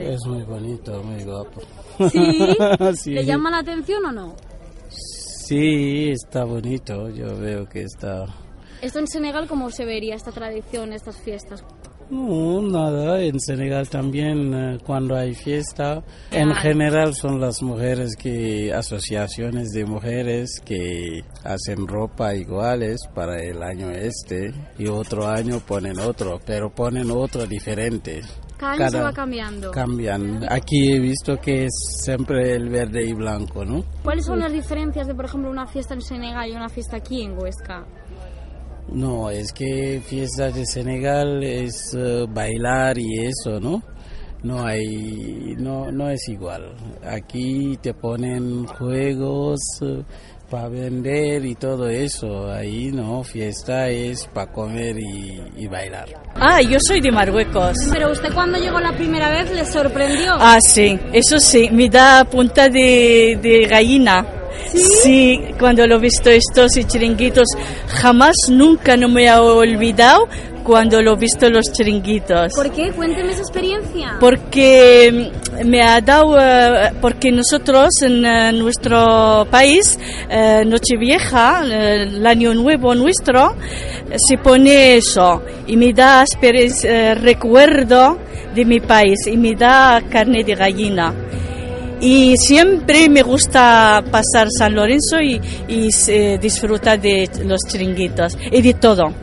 Es muy bonito, muy guapo. ¿Sí? Sí. ¿Le llama la atención o no? Sí, está bonito. Yo veo que está. Esto en Senegal, ¿cómo se vería esta tradición, estas fiestas? No, nada. En Senegal también, eh, cuando hay fiesta, en Ah. general son las mujeres que, asociaciones de mujeres que hacen ropa iguales para el año este y otro año ponen otro, pero ponen otro diferente. Cada año se Cada- va cambiando. Cambian. Aquí he visto que es siempre el verde y blanco, ¿no? ¿Cuáles son las diferencias de, por ejemplo, una fiesta en Senegal y una fiesta aquí en Huesca? No, es que fiesta de Senegal es eh, bailar y eso, ¿no? No hay, no, no es igual. Aquí te ponen juegos para vender y todo eso. Ahí no, fiesta es para comer y, y bailar. Ah, yo soy de Marruecos. Pero usted cuando llegó la primera vez le sorprendió. Ah, sí, eso sí, me da punta de, de gallina. ¿Sí? cuando lo he visto estos chiringuitos, jamás, nunca no me he olvidado cuando lo he visto los chiringuitos. ¿Por qué? Cuénteme esa experiencia. Porque mm, me ha dado, eh, porque nosotros en eh, nuestro país, eh, Nochevieja, el año nuevo nuestro, se pone eso y me da recuerdo de mi país y me da carne de gallina. Y siempre me gusta pasar San Lorenzo y, eh, disfrutar de los chiringuitos y de todo.